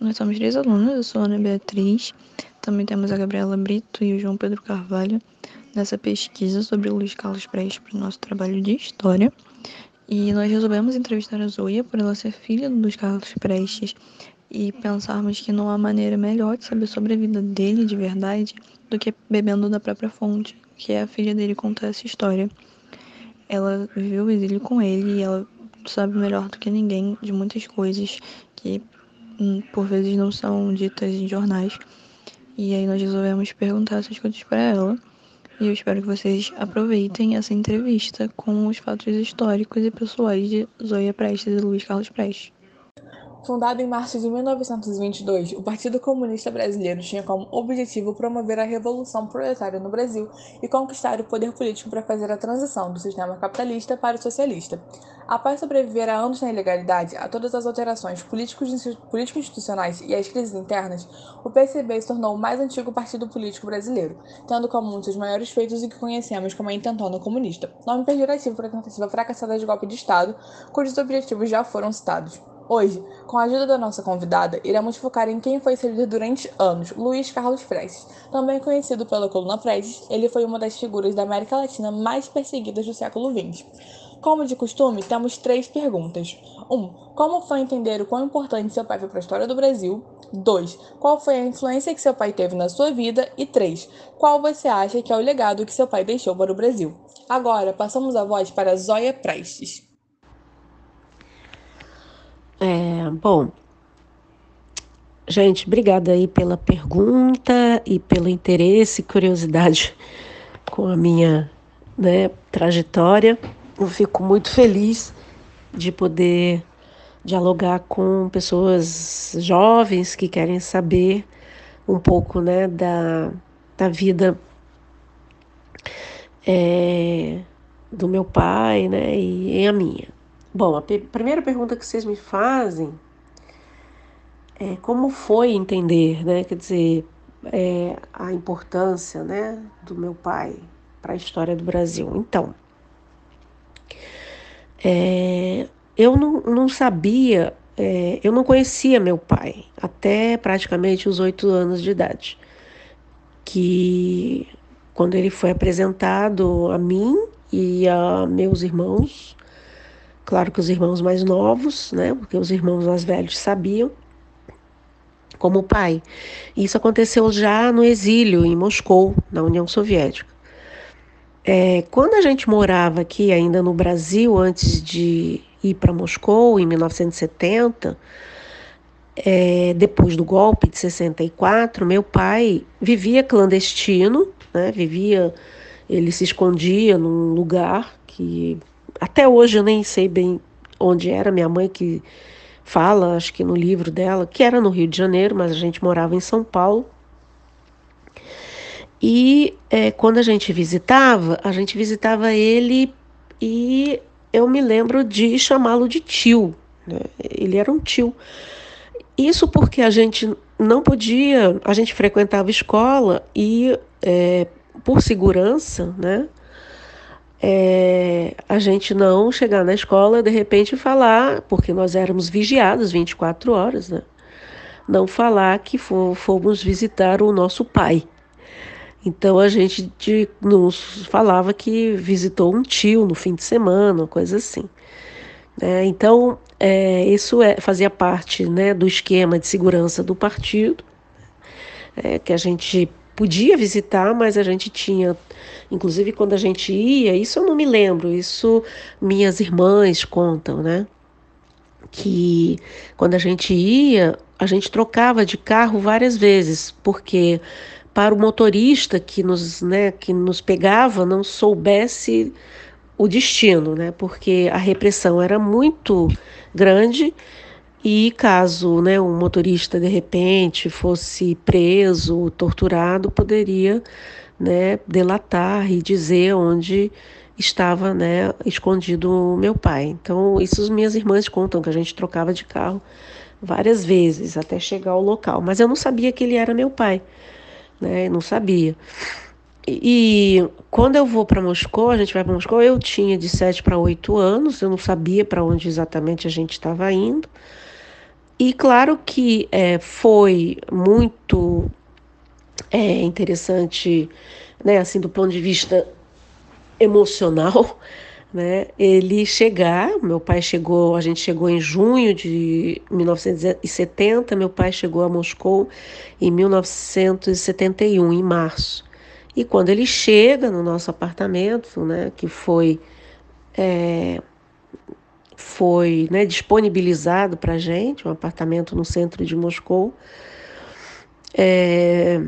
nós somos três alunos, eu sou a Ana Beatriz, também temos a Gabriela Brito e o João Pedro Carvalho nessa pesquisa sobre Luiz Carlos Prestes para o nosso trabalho de História. E nós resolvemos entrevistar a Zoia por ela ser filha do Luiz Carlos Prestes e pensarmos que não há maneira melhor de saber sobre a vida dele de verdade do que bebendo da própria fonte, que é a filha dele contar essa história. Ela viveu o exílio com ele e ela sabe melhor do que ninguém de muitas coisas que por vezes não são ditas em jornais. E aí nós resolvemos perguntar essas coisas para ela. E eu espero que vocês aproveitem essa entrevista com os fatos históricos e pessoais de Zoya Prestes e Luiz Carlos Prestes. Fundado em março de 1922, o Partido Comunista Brasileiro tinha como objetivo promover a revolução proletária no Brasil e conquistar o poder político para fazer a transição do sistema capitalista para o socialista. Após sobreviver a anos na ilegalidade, a todas as alterações político-institucionais e às crises internas, o PCB se tornou o mais antigo partido político brasileiro, tendo como um dos maiores feitos o que conhecemos como a intentona comunista, nome pejorativo para a tentativa fracassada de golpe de Estado, cujos objetivos já foram citados. Hoje, com a ajuda da nossa convidada, iremos focar em quem foi seu líder durante anos, Luiz Carlos Prestes. Também conhecido pela coluna Prestes, ele foi uma das figuras da América Latina mais perseguidas do século XX. Como de costume, temos três perguntas. 1. Um, como foi entender o quão importante seu pai foi para a história do Brasil? 2. Qual foi a influência que seu pai teve na sua vida? E 3. Qual você acha que é o legado que seu pai deixou para o Brasil? Agora, passamos a voz para Zóia Prestes. É, bom, gente, obrigada aí pela pergunta e pelo interesse e curiosidade com a minha né, trajetória. Eu fico muito feliz de poder dialogar com pessoas jovens que querem saber um pouco né, da, da vida é, do meu pai né, e a minha. Bom, a primeira pergunta que vocês me fazem é como foi entender, né? Quer dizer, é, a importância, né, do meu pai para a história do Brasil. Então, é, eu não, não sabia, é, eu não conhecia meu pai até praticamente os oito anos de idade, que quando ele foi apresentado a mim e a meus irmãos Claro que os irmãos mais novos, né? Porque os irmãos mais velhos sabiam, como pai. Isso aconteceu já no exílio em Moscou, na União Soviética. É, quando a gente morava aqui ainda no Brasil, antes de ir para Moscou, em 1970, é, depois do golpe de 64, meu pai vivia clandestino, né? Vivia, ele se escondia num lugar que até hoje eu nem sei bem onde era, minha mãe que fala, acho que no livro dela, que era no Rio de Janeiro, mas a gente morava em São Paulo. E é, quando a gente visitava, a gente visitava ele e eu me lembro de chamá-lo de tio. Né? Ele era um tio. Isso porque a gente não podia, a gente frequentava escola e é, por segurança, né? É, a gente não chegar na escola de repente falar, porque nós éramos vigiados 24 horas, né? Não falar que fomos visitar o nosso pai. Então a gente de, nos falava que visitou um tio no fim de semana, coisa assim. É, então é, isso é, fazia parte né, do esquema de segurança do partido, é, que a gente podia visitar, mas a gente tinha, inclusive quando a gente ia, isso eu não me lembro, isso minhas irmãs contam, né? Que quando a gente ia, a gente trocava de carro várias vezes, porque para o motorista que nos, né, que nos pegava não soubesse o destino, né? Porque a repressão era muito grande e caso né, um motorista de repente fosse preso, torturado, poderia né, delatar e dizer onde estava né, escondido meu pai. Então, isso as minhas irmãs contam que a gente trocava de carro várias vezes até chegar ao local. Mas eu não sabia que ele era meu pai, né? Não sabia. E quando eu vou para Moscou, a gente vai para Moscou, eu tinha de 7 para 8 anos, eu não sabia para onde exatamente a gente estava indo. E claro que é, foi muito é, interessante, né, assim, do ponto de vista emocional, né, ele chegar, meu pai chegou, a gente chegou em junho de 1970, meu pai chegou a Moscou em 1971, em março. E quando ele chega no nosso apartamento, né, que foi é, foi né, disponibilizado para a gente, um apartamento no centro de Moscou, é,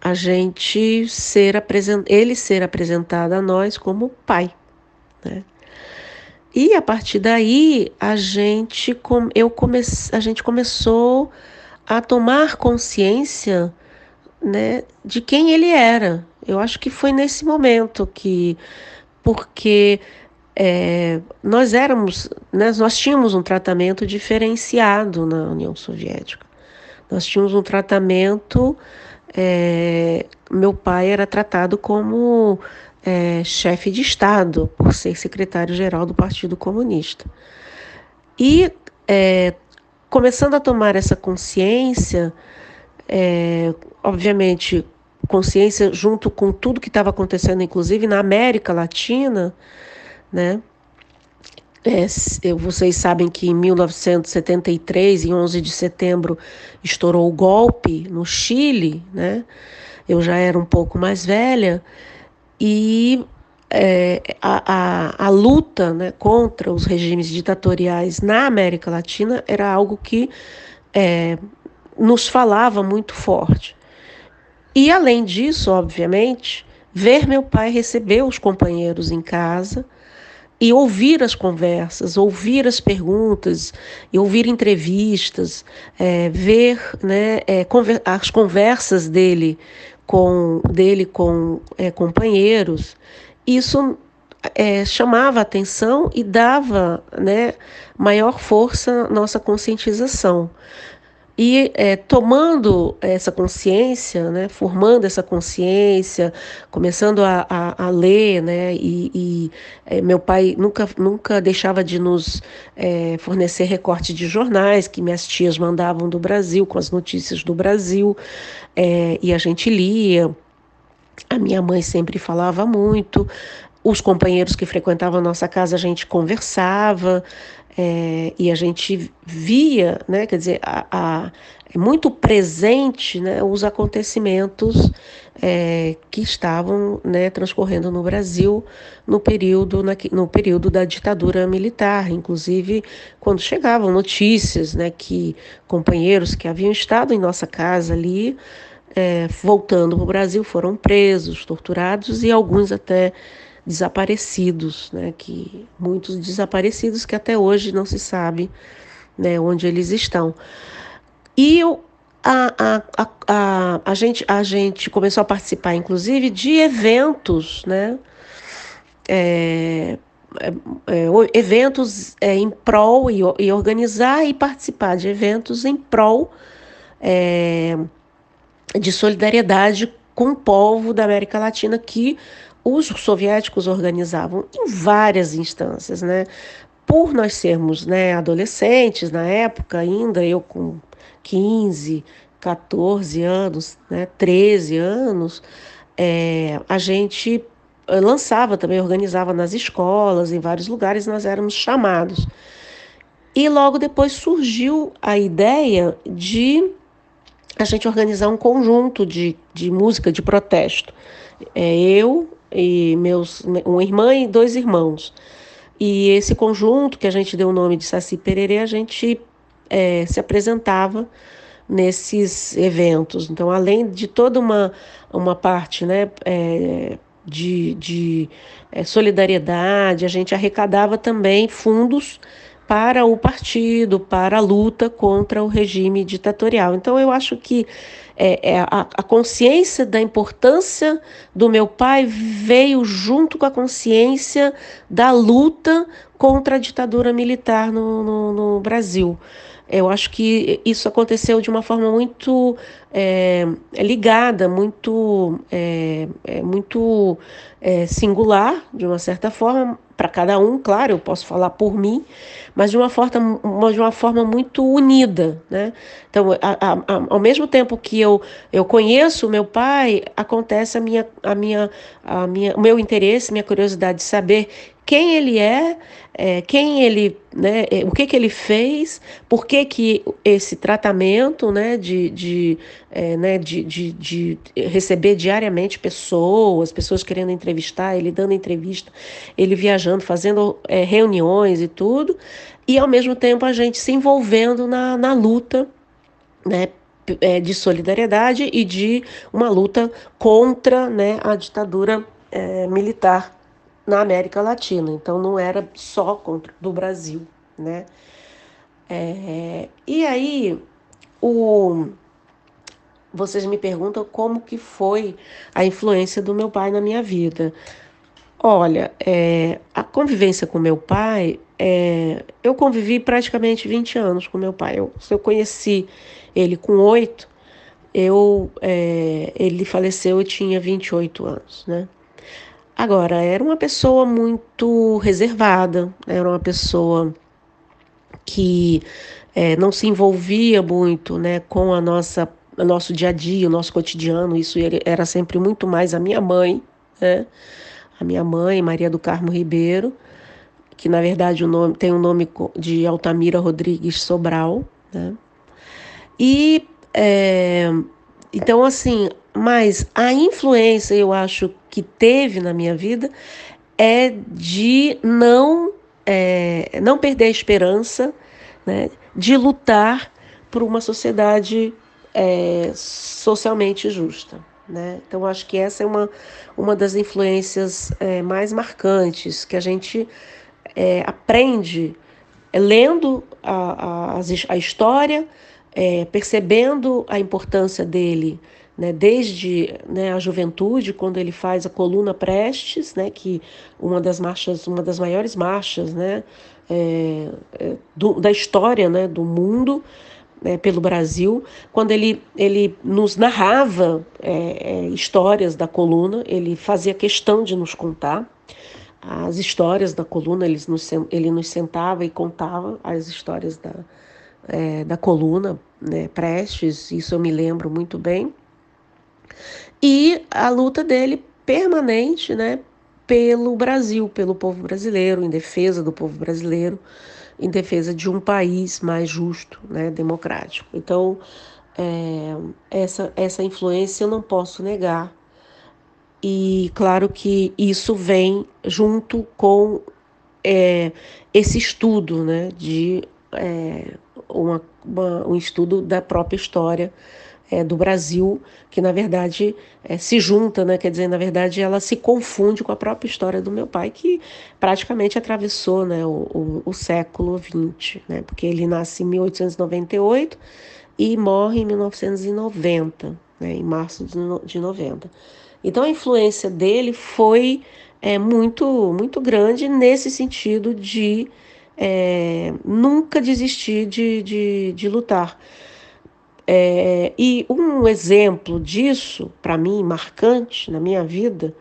a gente ser apresent... ele ser apresentado a nós como pai, né? E a partir daí a gente eu come... a gente começou a tomar consciência, né, de quem ele era. Eu acho que foi nesse momento que porque é, nós éramos, né, nós tínhamos um tratamento diferenciado na União Soviética. Nós tínhamos um tratamento é, meu pai era tratado como é, chefe de Estado, por ser secretário-geral do Partido Comunista. E é, começando a tomar essa consciência, é, obviamente, consciência junto com tudo que estava acontecendo, inclusive na América Latina, né? É, vocês sabem que em 1973, em 11 de setembro, estourou o golpe no Chile, né? Eu já era um pouco mais velha e é, a, a, a, luta né, contra os regimes ditatoriais na América Latina era algo que é, nos falava muito forte. E além disso, obviamente, ver meu pai receber os companheiros em casa e ouvir as conversas, ouvir as perguntas, ouvir entrevistas, é, ver né, é, conver as conversas dele com, dele com é, companheiros, isso é, chamava atenção e dava né, maior força à nossa conscientização. E é, tomando essa consciência, né, formando essa consciência, começando a, a, a ler, né, e, e é, meu pai nunca, nunca deixava de nos é, fornecer recortes de jornais que minhas tias mandavam do Brasil, com as notícias do Brasil, é, e a gente lia. A minha mãe sempre falava muito, os companheiros que frequentavam a nossa casa a gente conversava, é, e a gente via, né, quer dizer, a, a, é muito presente né, os acontecimentos é, que estavam né, transcorrendo no Brasil no período, na, no período da ditadura militar. Inclusive, quando chegavam notícias né, que companheiros que haviam estado em nossa casa ali, é, voltando para o Brasil, foram presos, torturados e alguns até desaparecidos, né, que muitos desaparecidos que até hoje não se sabe né, onde eles estão. E eu, a, a, a, a, gente, a gente começou a participar, inclusive, de eventos, né? É, é, é eventos é, em prol e, e, organizar e participar de eventos em prol é, de solidariedade com o povo da América Latina que os soviéticos organizavam em várias instâncias, né? Por nós sermos né, adolescentes na época ainda, eu com 15, 14 anos, né, 13 anos, é, a gente eh, lançava também, organizava nas escolas, em vários lugares nós éramos chamados. E logo depois surgiu a ideia de a gente organizar um conjunto de, de música de protesto. É, eu, e meus uma irmã e dois irmãos. E esse conjunto que a gente deu o nome de Saci Pererê, a gente é, se apresentava nesses eventos. Então, além de toda uma, uma parte né, é, de, de é, solidariedade, a gente arrecadava também fundos para o partido, para a luta contra o regime ditatorial. Então, eu acho que é, é, a, a, consciência da importância do meu pai veio junto com a consciência da luta contra a ditadura militar no, no, no Brasil. Eu acho que isso aconteceu de uma forma muito é, ligada, muito, é, é muito é, singular, de uma certa forma, para cada um, claro, eu posso falar por mim, mas de uma forma, de uma forma muito unida, né? Então, a, a, ao mesmo tempo que eu, eu conheço o meu pai, acontece a minha, a minha, a minha, o meu interesse, minha curiosidade de saber quem ele é, é, quem ele, né, é, o que, que ele fez, por que, que esse tratamento né, de, de, é, né, de, de, de, receber diariamente pessoas, pessoas querendo entrevistar, ele dando entrevista, ele viajando, fazendo é, reuniões e tudo, e ao mesmo tempo a gente se envolvendo na, na luta né, é, de solidariedade e de uma luta contra né, a ditadura é, militar na América Latina. Então não era só contra do Brasil, né? É, e aí o vocês me perguntam como que foi a influência do meu pai na minha vida. Olha, é, a convivência com meu pai, é, eu convivi praticamente 20 anos com meu pai. Eu, eu conheci ele com oito, eu, é, ele faleceu, eu tinha 28 anos, né? Agora, era uma pessoa muito reservada, era uma pessoa que é, não se envolvia muito né, com a nossa, o nosso dia a dia, o nosso cotidiano. Isso era sempre muito mais a minha mãe, né? a minha mãe, Maria do Carmo Ribeiro, que na verdade o nome, tem o nome de Altamira Rodrigues Sobral. Né? E é, então, assim, mas a influência, eu acho, que teve na minha vida é de não, é, não perder a esperança, né, de lutar por uma sociedade é, socialmente justa. Né? Então, acho que essa é uma, uma das influências é, mais marcantes que a gente é, aprende é, lendo a, a, a história, é, percebendo a importância dele né, desde né, a juventude, quando ele faz a coluna Prestes, né, que uma das marchas, uma das maiores marchas né, é, é, do, da história né, do mundo né, pelo Brasil, quando ele, ele nos narrava é, é histórias da coluna, ele fazia questão de nos contar as histórias da coluna, ele nos, ele nos sentava e contava as histórias da, é, da coluna né, Prestes, isso eu me lembro muito bem e a luta dele permanente, né, pelo Brasil, pelo povo brasileiro, em defesa do povo brasileiro, em defesa de um país mais justo, né, democrático. Então, é, essa, essa influência eu não posso negar. E claro que isso vem junto com é, esse estudo, né, de é, uma, uma, um estudo da própria história é, do Brasil, que na verdade é, se junta, né? quer dizer, na verdade ela se confunde com a própria história do meu pai, que praticamente atravessou né, o, o, o século XX, né? porque ele nasce em 1898 e morre em 1990, né, em março de 90. Então a influência dele foi é, muito, muito grande nesse sentido de é, nunca desistir de, de, de lutar. É, e um exemplo disso, para mim, marcante na minha vida,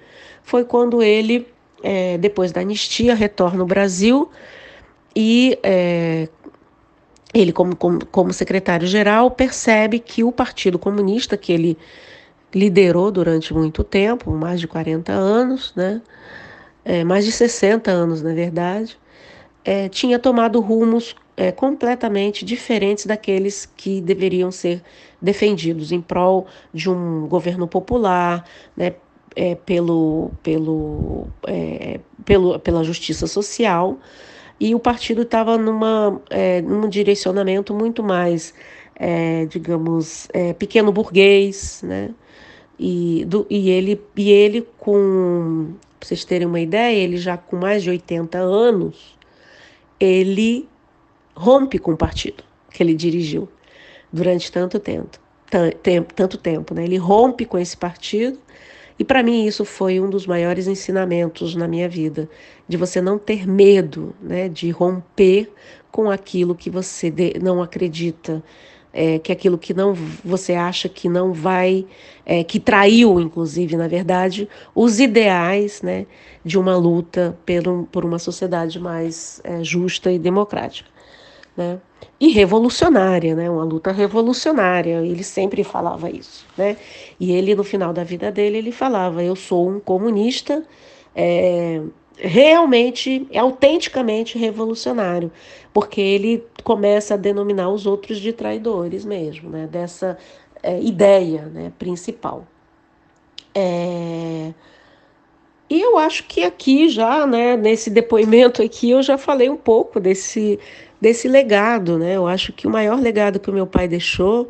foi quando ele, é, depois da anistia, retorna ao Brasil e é, ele, como, como, como secretário-geral, percebe que o Partido Comunista, que ele liderou durante muito tempo, mais de 40 anos, né? É, mais de 60 anos, na verdade, é, tinha tomado rumos é, completamente diferentes daqueles que deveriam ser defendidos em prol de um governo popular, né, é, pelo, pelo, é, pelo, pela justiça social. E o partido estava numa, é, num direcionamento muito mais, é, digamos, é, pequeno burguês, né? E, do, e, ele, e ele, com, vocês terem uma ideia, ele já com mais de 80 anos, ele rompe com o partido que ele dirigiu durante tanto tempo, tanto tempo, né? Ele rompe com esse partido e para mim isso foi um dos maiores ensinamentos na minha vida, de você não ter medo, né, de romper com aquilo que você não acredita, é, que aquilo que não você acha que não vai, é, que traiu, inclusive, na verdade, os ideais né, de uma luta por, por uma sociedade mais é, justa e democrática. Né? E revolucionária, né? uma luta revolucionária, ele sempre falava isso. Né? E ele, no final da vida dele, ele falava, eu sou um comunista é, realmente, autenticamente revolucionário, porque ele começa a denominar os outros de traidores mesmo, né? dessa é, ideia né, principal. É... E eu acho que aqui já, né, nesse depoimento aqui, eu já falei um pouco desse, desse legado, né? Eu acho que o maior legado que o meu pai deixou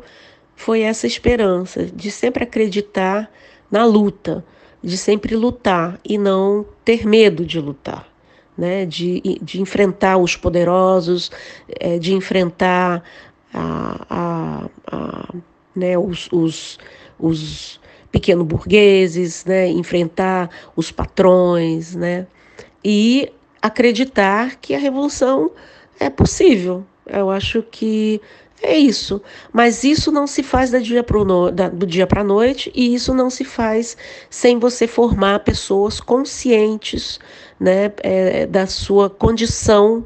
foi essa esperança de sempre acreditar na luta, de sempre lutar e não ter medo de lutar, né? de, de enfrentar os poderosos, é, de enfrentar a, a, a, né? os, os, os pequenos burgueses, né? enfrentar os patrões, né? e acreditar que a revolução é possível. Eu acho que é isso. Mas isso não se faz dia no, da, do dia para a noite e isso não se faz sem você formar pessoas conscientes né, é, da sua condição.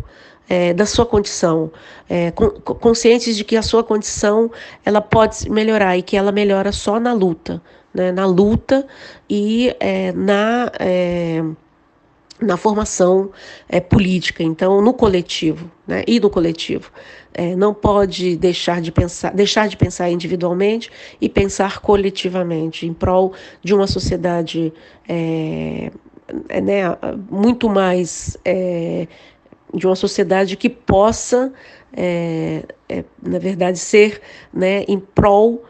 É, da sua condição, é, conscientes de que a sua condição ela pode melhorar e que ela melhora só na luta, né, na luta e é, na é, na formação é, política, então no coletivo, né, e no coletivo. É, não pode deixar de pensar, deixar de pensar individualmente e pensar coletivamente em prol de uma sociedade é, é né, muito mais é, de uma sociedade que possa, é, na verdade, ser né, em prol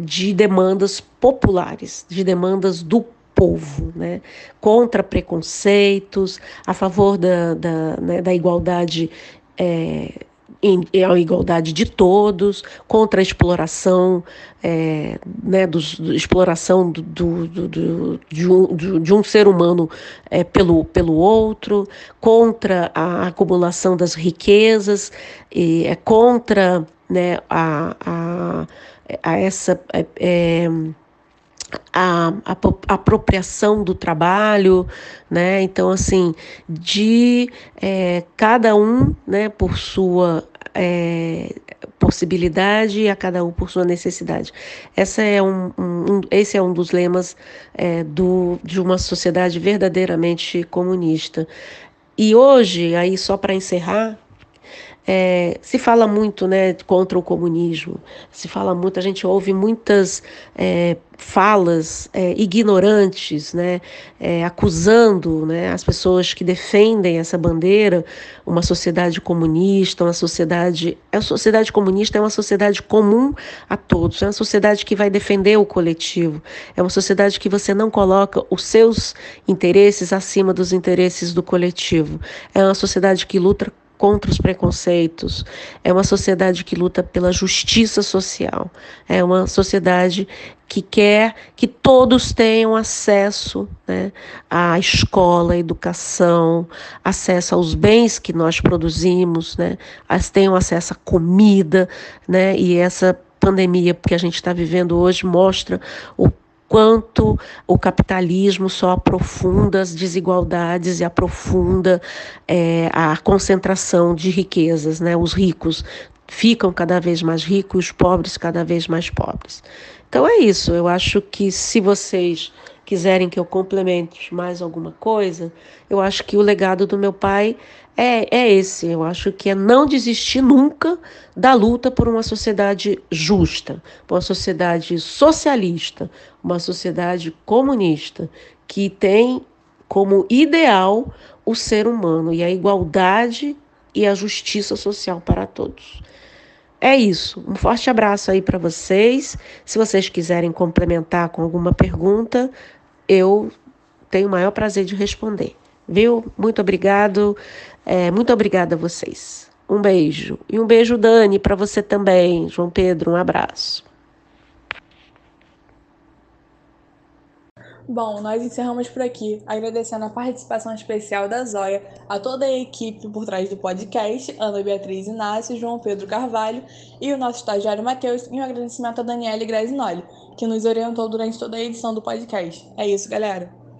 de demandas populares, de demandas do povo, né? contra preconceitos, a favor da, da, né, da igualdade. É, em, em, a igualdade de todos, contra a exploração, é, né, dos, do, exploração do, do, do, de, um, de, um, ser humano é, pelo, pelo outro, contra a acumulação das riquezas, e, é contra né, a, a, a essa. É, é a, a, a, apropriação do trabalho, né? Então, assim, de é, cada um, né, por sua é, possibilidade e a cada um por sua necessidade. Essa é um, um esse é um dos lemas é, do, de uma sociedade verdadeiramente comunista. E hoje, aí só para encerrar, é, se fala muito né, contra o comunismo, se fala muito, a gente ouve muitas é, falas é, ignorantes, né, é, acusando né, as pessoas que defendem essa bandeira, uma sociedade comunista, uma sociedade. A sociedade comunista é uma sociedade comum a todos, é uma sociedade que vai defender o coletivo, é uma sociedade que você não coloca os seus interesses acima dos interesses do coletivo, é uma sociedade que luta contra os preconceitos, é uma sociedade que luta pela justiça social, é uma sociedade que quer que todos tenham acesso né, à escola, à educação, acesso aos bens que nós produzimos, né, tenham acesso à comida, né, e essa pandemia que a gente está vivendo hoje mostra o quanto o capitalismo só aprofunda as desigualdades e aprofunda é, a concentração de riquezas, né? Os ricos ficam cada vez mais ricos, os pobres cada vez mais pobres. Então é isso. Eu acho que se vocês quiserem que eu complemente mais alguma coisa, eu acho que o legado do meu pai é, é esse. Eu acho que é não desistir nunca da luta por uma sociedade justa, por uma sociedade socialista, uma sociedade comunista, que tem como ideal o ser humano e a igualdade e a justiça social para todos. É isso. Um forte abraço aí para vocês. Se vocês quiserem complementar com alguma pergunta, eu tenho o maior prazer de responder. Viu? Muito obrigado. É, muito obrigada a vocês. Um beijo. E um beijo, Dani, para você também. João Pedro, um abraço. Bom, nós encerramos por aqui, agradecendo a participação especial da Zóia, a toda a equipe por trás do podcast, Ana Beatriz Inácio, João Pedro Carvalho e o nosso estagiário Matheus, e um agradecimento a Daniele Grazinoli, que nos orientou durante toda a edição do podcast. É isso, galera!